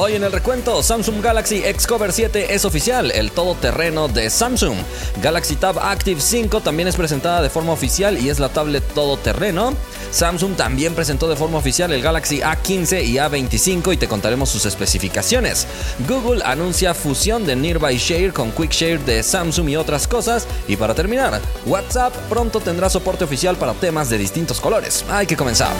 Hoy en el recuento, Samsung Galaxy X Cover 7 es oficial, el todoterreno de Samsung. Galaxy Tab Active 5 también es presentada de forma oficial y es la tablet todoterreno. Samsung también presentó de forma oficial el Galaxy A15 y A25 y te contaremos sus especificaciones. Google anuncia fusión de Nearby Share con Quick Share de Samsung y otras cosas. Y para terminar, WhatsApp pronto tendrá soporte oficial para temas de distintos colores. Hay que comenzar.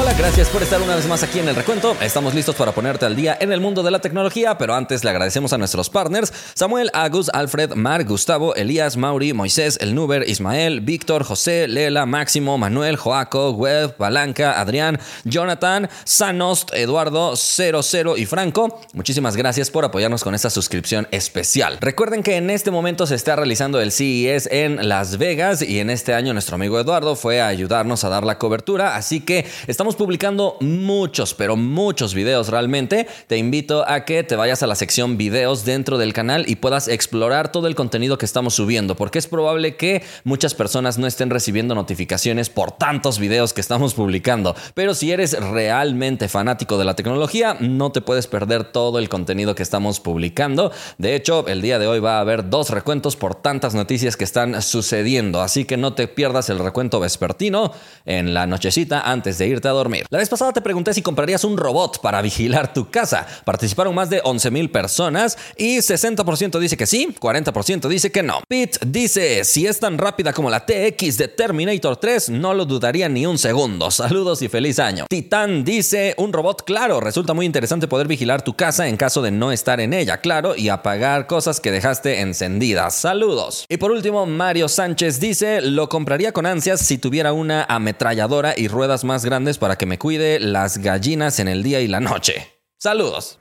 Hola, gracias por estar una vez más aquí en el recuento. Estamos listos para ponerte al día en el mundo de la tecnología, pero antes le agradecemos a nuestros partners: Samuel, Agus, Alfred, Mar, Gustavo, Elías, Mauri, Moisés, El Nuber, Ismael, Víctor, José, Lela, Máximo, Manuel, Joaco, Web, Balanca, Adrián, Jonathan, Sanost, Eduardo, 00 y Franco. Muchísimas gracias por apoyarnos con esta suscripción especial. Recuerden que en este momento se está realizando el CES en Las Vegas y en este año nuestro amigo Eduardo fue a ayudarnos a dar la cobertura, así que estamos publicando muchos, pero muchos videos realmente. Te invito a que te vayas a la sección videos dentro del canal y puedas explorar todo el contenido que estamos subiendo, porque es probable que muchas personas no estén recibiendo notificaciones por tantos videos que estamos publicando. Pero si eres realmente fanático de la tecnología, no te puedes perder todo el contenido que estamos publicando. De hecho, el día de hoy va a haber dos recuentos por tantas noticias que están sucediendo, así que no te pierdas el recuento vespertino en la nochecita antes de irte a dormir. La vez pasada te pregunté si comprarías un robot para vigilar tu casa. Participaron más de 11 mil personas y 60% dice que sí, 40% dice que no. Pete dice, si es tan rápida como la TX de Terminator 3, no lo dudaría ni un segundo. Saludos y feliz año. Titán dice, un robot claro, resulta muy interesante poder vigilar tu casa en caso de no estar en ella, claro, y apagar cosas que dejaste encendidas. Saludos. Y por último, Mario Sánchez dice, lo compraría con ansias si tuviera una ametralladora y ruedas más grandes para que me cuide las gallinas en el día y la noche. Saludos.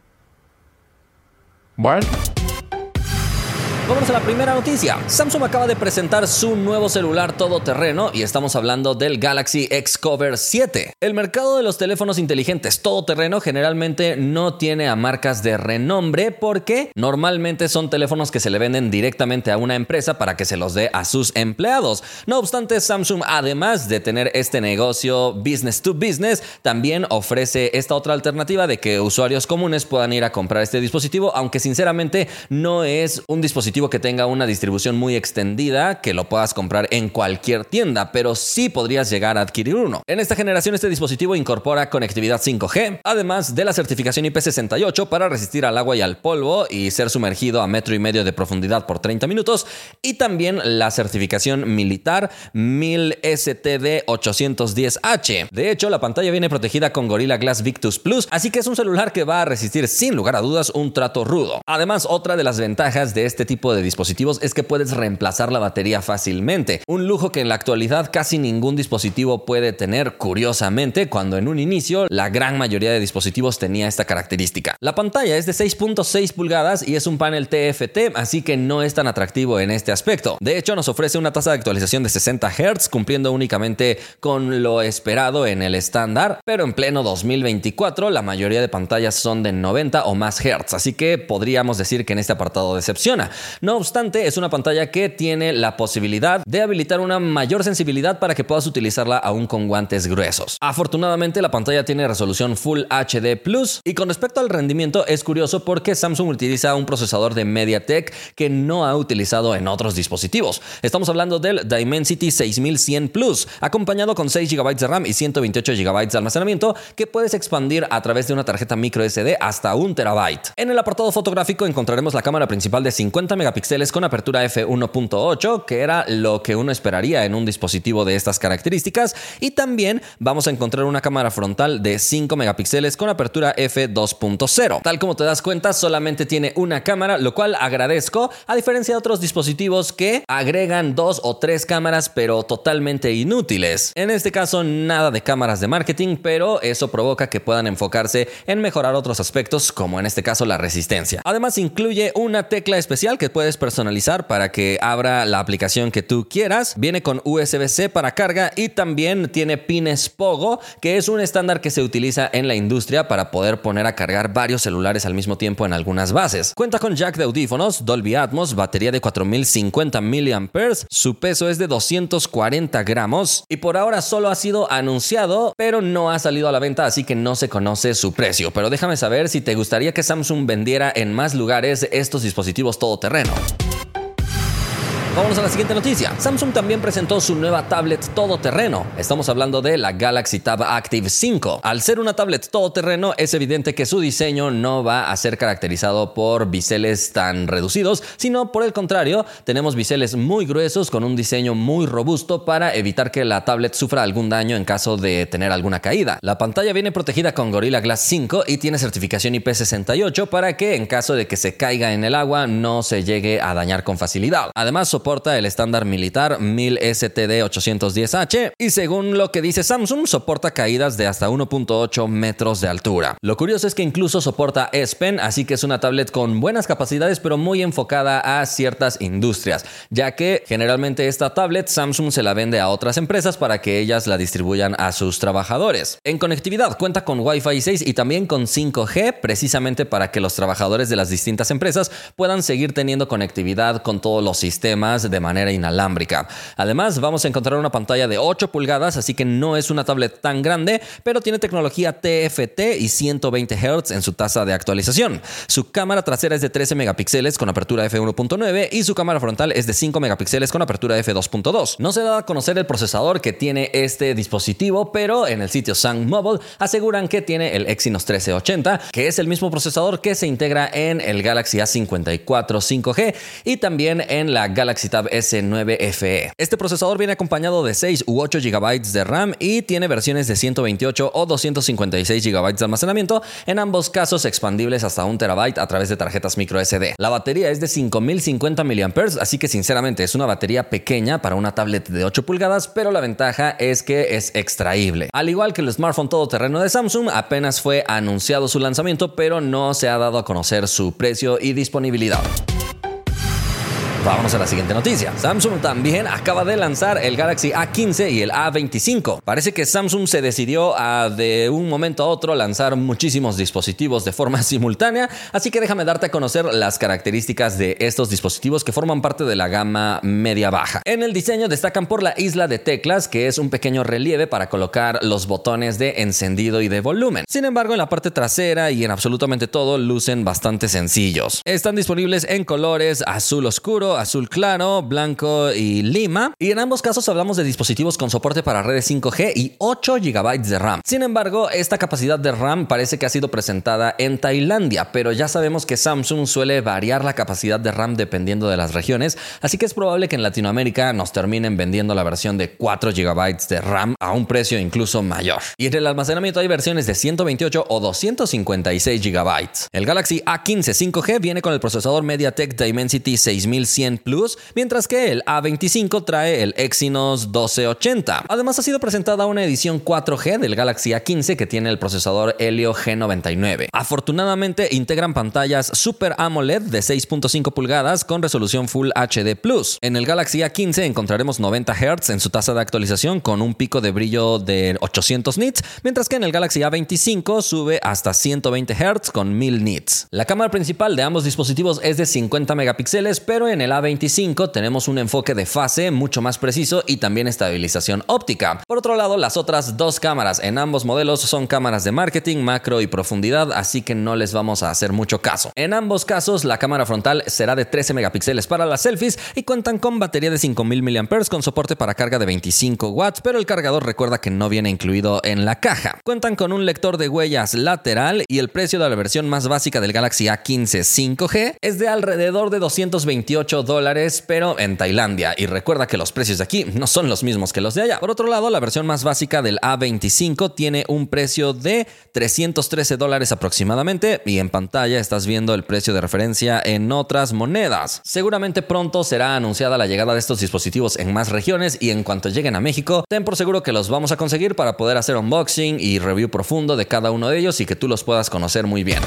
Bueno. Vamos a la primera noticia. Samsung acaba de presentar su nuevo celular todoterreno y estamos hablando del Galaxy X Cover 7. El mercado de los teléfonos inteligentes todoterreno generalmente no tiene a marcas de renombre porque normalmente son teléfonos que se le venden directamente a una empresa para que se los dé a sus empleados. No obstante, Samsung además de tener este negocio business to business, también ofrece esta otra alternativa de que usuarios comunes puedan ir a comprar este dispositivo, aunque sinceramente no es un dispositivo que tenga una distribución muy extendida, que lo puedas comprar en cualquier tienda, pero sí podrías llegar a adquirir uno. En esta generación este dispositivo incorpora conectividad 5G, además de la certificación IP68 para resistir al agua y al polvo y ser sumergido a metro y medio de profundidad por 30 minutos, y también la certificación militar 1000 STD 810H. De hecho, la pantalla viene protegida con Gorilla Glass Victus Plus, así que es un celular que va a resistir sin lugar a dudas un trato rudo. Además, otra de las ventajas de este tipo de dispositivos es que puedes reemplazar la batería fácilmente. Un lujo que en la actualidad casi ningún dispositivo puede tener, curiosamente, cuando en un inicio la gran mayoría de dispositivos tenía esta característica. La pantalla es de 6.6 pulgadas y es un panel TFT, así que no es tan atractivo en este aspecto. De hecho, nos ofrece una tasa de actualización de 60 Hz, cumpliendo únicamente con lo esperado en el estándar, pero en pleno 2024 la mayoría de pantallas son de 90 o más Hz, así que podríamos decir que en este apartado decepciona. No obstante, es una pantalla que tiene la posibilidad de habilitar una mayor sensibilidad para que puedas utilizarla aún con guantes gruesos. Afortunadamente, la pantalla tiene resolución Full HD Plus y con respecto al rendimiento es curioso porque Samsung utiliza un procesador de MediaTek que no ha utilizado en otros dispositivos. Estamos hablando del Dimensity 6100 Plus, acompañado con 6 GB de RAM y 128 GB de almacenamiento que puedes expandir a través de una tarjeta micro SD hasta un terabyte. En el apartado fotográfico encontraremos la cámara principal de 50 megapíxeles con apertura f1.8, que era lo que uno esperaría en un dispositivo de estas características. Y también vamos a encontrar una cámara frontal de 5 megapíxeles con apertura f2.0. Tal como te das cuenta, solamente tiene una cámara, lo cual agradezco, a diferencia de otros dispositivos que agregan dos o tres cámaras, pero totalmente inútiles. En este caso, nada de cámaras de marketing, pero eso provoca que puedan enfocarse en mejorar otros aspectos, como en este caso la resistencia. Además, incluye una tecla especial que puedes personalizar para que abra la aplicación que tú quieras. Viene con USB-C para carga y también tiene pines Pogo, que es un estándar que se utiliza en la industria para poder poner a cargar varios celulares al mismo tiempo en algunas bases. Cuenta con jack de audífonos, Dolby Atmos, batería de 4050 mAh, su peso es de 240 gramos y por ahora solo ha sido anunciado, pero no ha salido a la venta, así que no se conoce su precio. Pero déjame saber si te gustaría que Samsung vendiera en más lugares estos dispositivos todoterreno. Vamos a la siguiente noticia. Samsung también presentó su nueva tablet todoterreno. Estamos hablando de la Galaxy Tab Active 5. Al ser una tablet todoterreno, es evidente que su diseño no va a ser caracterizado por biseles tan reducidos, sino por el contrario, tenemos biseles muy gruesos con un diseño muy robusto para evitar que la tablet sufra algún daño en caso de tener alguna caída. La pantalla viene protegida con Gorilla Glass 5 y tiene certificación IP68 para que en caso de que se caiga en el agua no se llegue a dañar con facilidad. Además, el estándar militar 1000 STD 810H y según lo que dice Samsung soporta caídas de hasta 1.8 metros de altura. Lo curioso es que incluso soporta S Pen, así que es una tablet con buenas capacidades pero muy enfocada a ciertas industrias, ya que generalmente esta tablet Samsung se la vende a otras empresas para que ellas la distribuyan a sus trabajadores. En conectividad cuenta con Wi-Fi 6 y también con 5G, precisamente para que los trabajadores de las distintas empresas puedan seguir teniendo conectividad con todos los sistemas de manera inalámbrica. Además, vamos a encontrar una pantalla de 8 pulgadas, así que no es una tablet tan grande, pero tiene tecnología TFT y 120 Hz en su tasa de actualización. Su cámara trasera es de 13 megapíxeles con apertura f1.9 y su cámara frontal es de 5 megapíxeles con apertura f2.2. No se da a conocer el procesador que tiene este dispositivo, pero en el sitio Sang Mobile aseguran que tiene el Exynos 1380, que es el mismo procesador que se integra en el Galaxy A54 5G y también en la Galaxy Tab S9 FE. Este procesador viene acompañado de 6 u 8 GB de RAM y tiene versiones de 128 o 256 GB de almacenamiento, en ambos casos expandibles hasta 1 TB a través de tarjetas micro SD. La batería es de 5050 mAh, así que sinceramente es una batería pequeña para una tablet de 8 pulgadas, pero la ventaja es que es extraíble. Al igual que el smartphone todoterreno de Samsung, apenas fue anunciado su lanzamiento, pero no se ha dado a conocer su precio y disponibilidad. Vamos a la siguiente noticia. Samsung también acaba de lanzar el Galaxy A15 y el A25. Parece que Samsung se decidió a de un momento a otro lanzar muchísimos dispositivos de forma simultánea, así que déjame darte a conocer las características de estos dispositivos que forman parte de la gama media-baja. En el diseño destacan por la isla de teclas, que es un pequeño relieve para colocar los botones de encendido y de volumen. Sin embargo, en la parte trasera y en absolutamente todo lucen bastante sencillos. Están disponibles en colores azul oscuro, azul claro, blanco y lima. Y en ambos casos hablamos de dispositivos con soporte para redes 5G y 8 GB de RAM. Sin embargo, esta capacidad de RAM parece que ha sido presentada en Tailandia, pero ya sabemos que Samsung suele variar la capacidad de RAM dependiendo de las regiones, así que es probable que en Latinoamérica nos terminen vendiendo la versión de 4 GB de RAM a un precio incluso mayor. Y en el almacenamiento hay versiones de 128 o 256 GB. El Galaxy A15 5G viene con el procesador MediaTek Dimensity 6100 Plus, mientras que el A25 trae el Exynos 1280. Además ha sido presentada una edición 4G del Galaxy A15 que tiene el procesador Helio G99. Afortunadamente integran pantallas Super AMOLED de 6.5 pulgadas con resolución Full HD Plus. En el Galaxy A15 encontraremos 90 Hz en su tasa de actualización con un pico de brillo de 800 nits, mientras que en el Galaxy A25 sube hasta 120 Hz con 1000 nits. La cámara principal de ambos dispositivos es de 50 megapíxeles, pero en el a25 tenemos un enfoque de fase mucho más preciso y también estabilización óptica. Por otro lado, las otras dos cámaras en ambos modelos son cámaras de marketing, macro y profundidad, así que no les vamos a hacer mucho caso. En ambos casos, la cámara frontal será de 13 megapíxeles para las selfies y cuentan con batería de 5000 mAh con soporte para carga de 25 watts, pero el cargador recuerda que no viene incluido en la caja. Cuentan con un lector de huellas lateral y el precio de la versión más básica del Galaxy A15 5G es de alrededor de 228 dólares, pero en Tailandia. Y recuerda que los precios de aquí no son los mismos que los de allá. Por otro lado, la versión más básica del A25 tiene un precio de 313 dólares aproximadamente y en pantalla estás viendo el precio de referencia en otras monedas. Seguramente pronto será anunciada la llegada de estos dispositivos en más regiones y en cuanto lleguen a México, ten por seguro que los vamos a conseguir para poder hacer unboxing y review profundo de cada uno de ellos y que tú los puedas conocer muy bien.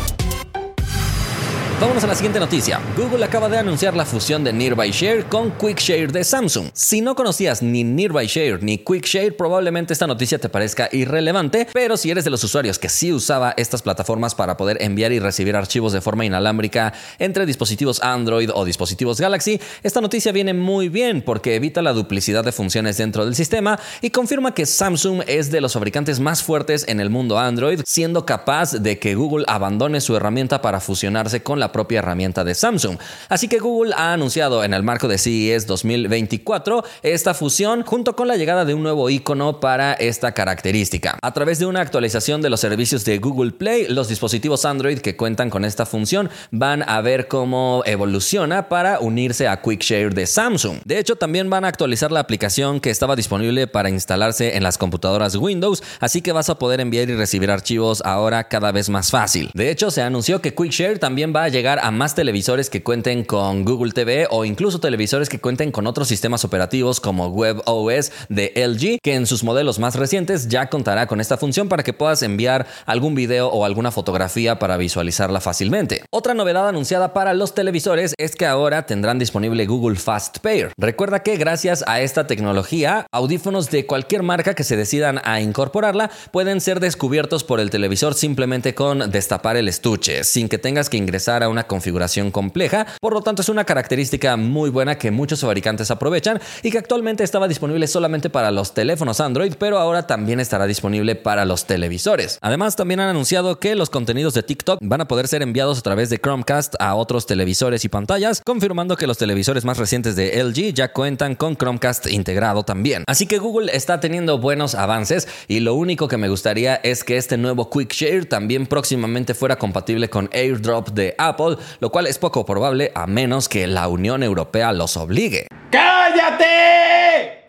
Vámonos a la siguiente noticia. Google acaba de anunciar la fusión de Nearby Share con QuickShare de Samsung. Si no conocías ni Nearby Share ni QuickShare, probablemente esta noticia te parezca irrelevante, pero si eres de los usuarios que sí usaba estas plataformas para poder enviar y recibir archivos de forma inalámbrica entre dispositivos Android o dispositivos Galaxy, esta noticia viene muy bien porque evita la duplicidad de funciones dentro del sistema y confirma que Samsung es de los fabricantes más fuertes en el mundo Android, siendo capaz de que Google abandone su herramienta para fusionarse con la propia herramienta de Samsung. Así que Google ha anunciado en el marco de CES 2024 esta fusión junto con la llegada de un nuevo icono para esta característica. A través de una actualización de los servicios de Google Play, los dispositivos Android que cuentan con esta función van a ver cómo evoluciona para unirse a QuickShare de Samsung. De hecho, también van a actualizar la aplicación que estaba disponible para instalarse en las computadoras Windows, así que vas a poder enviar y recibir archivos ahora cada vez más fácil. De hecho, se anunció que QuickShare también va a llegar llegar a más televisores que cuenten con Google TV o incluso televisores que cuenten con otros sistemas operativos como WebOS de LG, que en sus modelos más recientes ya contará con esta función para que puedas enviar algún video o alguna fotografía para visualizarla fácilmente. Otra novedad anunciada para los televisores es que ahora tendrán disponible Google Fast Pair. Recuerda que gracias a esta tecnología, audífonos de cualquier marca que se decidan a incorporarla pueden ser descubiertos por el televisor simplemente con destapar el estuche, sin que tengas que ingresar a una configuración compleja, por lo tanto es una característica muy buena que muchos fabricantes aprovechan y que actualmente estaba disponible solamente para los teléfonos Android, pero ahora también estará disponible para los televisores. Además, también han anunciado que los contenidos de TikTok van a poder ser enviados a través de Chromecast a otros televisores y pantallas, confirmando que los televisores más recientes de LG ya cuentan con Chromecast integrado también. Así que Google está teniendo buenos avances y lo único que me gustaría es que este nuevo Quick Share también próximamente fuera compatible con AirDrop de Apple lo cual es poco probable a menos que la Unión Europea los obligue. ¡Cállate!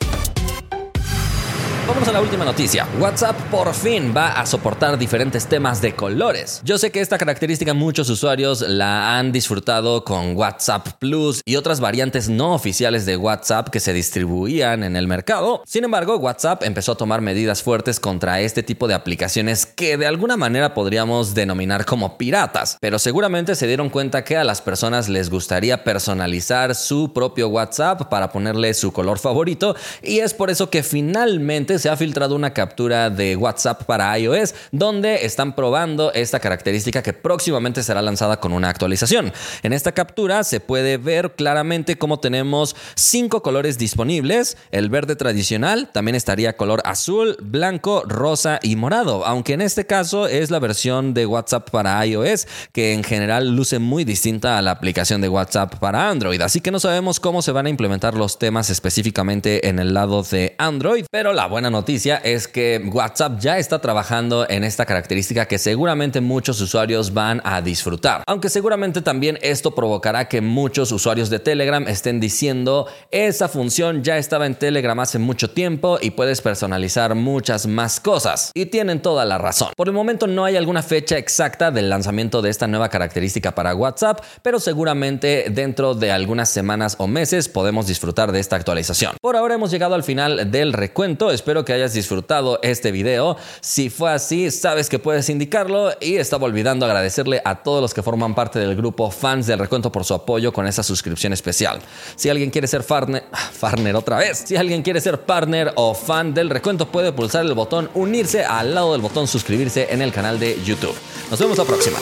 Vamos a la última noticia. WhatsApp por fin va a soportar diferentes temas de colores. Yo sé que esta característica muchos usuarios la han disfrutado con WhatsApp Plus y otras variantes no oficiales de WhatsApp que se distribuían en el mercado. Sin embargo, WhatsApp empezó a tomar medidas fuertes contra este tipo de aplicaciones que de alguna manera podríamos denominar como piratas. Pero seguramente se dieron cuenta que a las personas les gustaría personalizar su propio WhatsApp para ponerle su color favorito y es por eso que finalmente se ha filtrado una captura de WhatsApp para iOS donde están probando esta característica que próximamente será lanzada con una actualización. En esta captura se puede ver claramente cómo tenemos cinco colores disponibles. El verde tradicional también estaría color azul, blanco, rosa y morado, aunque en este caso es la versión de WhatsApp para iOS que en general luce muy distinta a la aplicación de WhatsApp para Android. Así que no sabemos cómo se van a implementar los temas específicamente en el lado de Android, pero la buena noticia es que WhatsApp ya está trabajando en esta característica que seguramente muchos usuarios van a disfrutar. Aunque seguramente también esto provocará que muchos usuarios de Telegram estén diciendo esa función ya estaba en Telegram hace mucho tiempo y puedes personalizar muchas más cosas. Y tienen toda la razón. Por el momento no hay alguna fecha exacta del lanzamiento de esta nueva característica para WhatsApp, pero seguramente dentro de algunas semanas o meses podemos disfrutar de esta actualización. Por ahora hemos llegado al final del recuento. Espero que hayas disfrutado este video. Si fue así, sabes que puedes indicarlo y estaba olvidando agradecerle a todos los que forman parte del grupo fans del recuento por su apoyo con esa suscripción especial. Si alguien quiere ser farner, farner otra vez, si alguien quiere ser partner o fan del recuento puede pulsar el botón unirse al lado del botón suscribirse en el canal de YouTube. Nos vemos la próxima.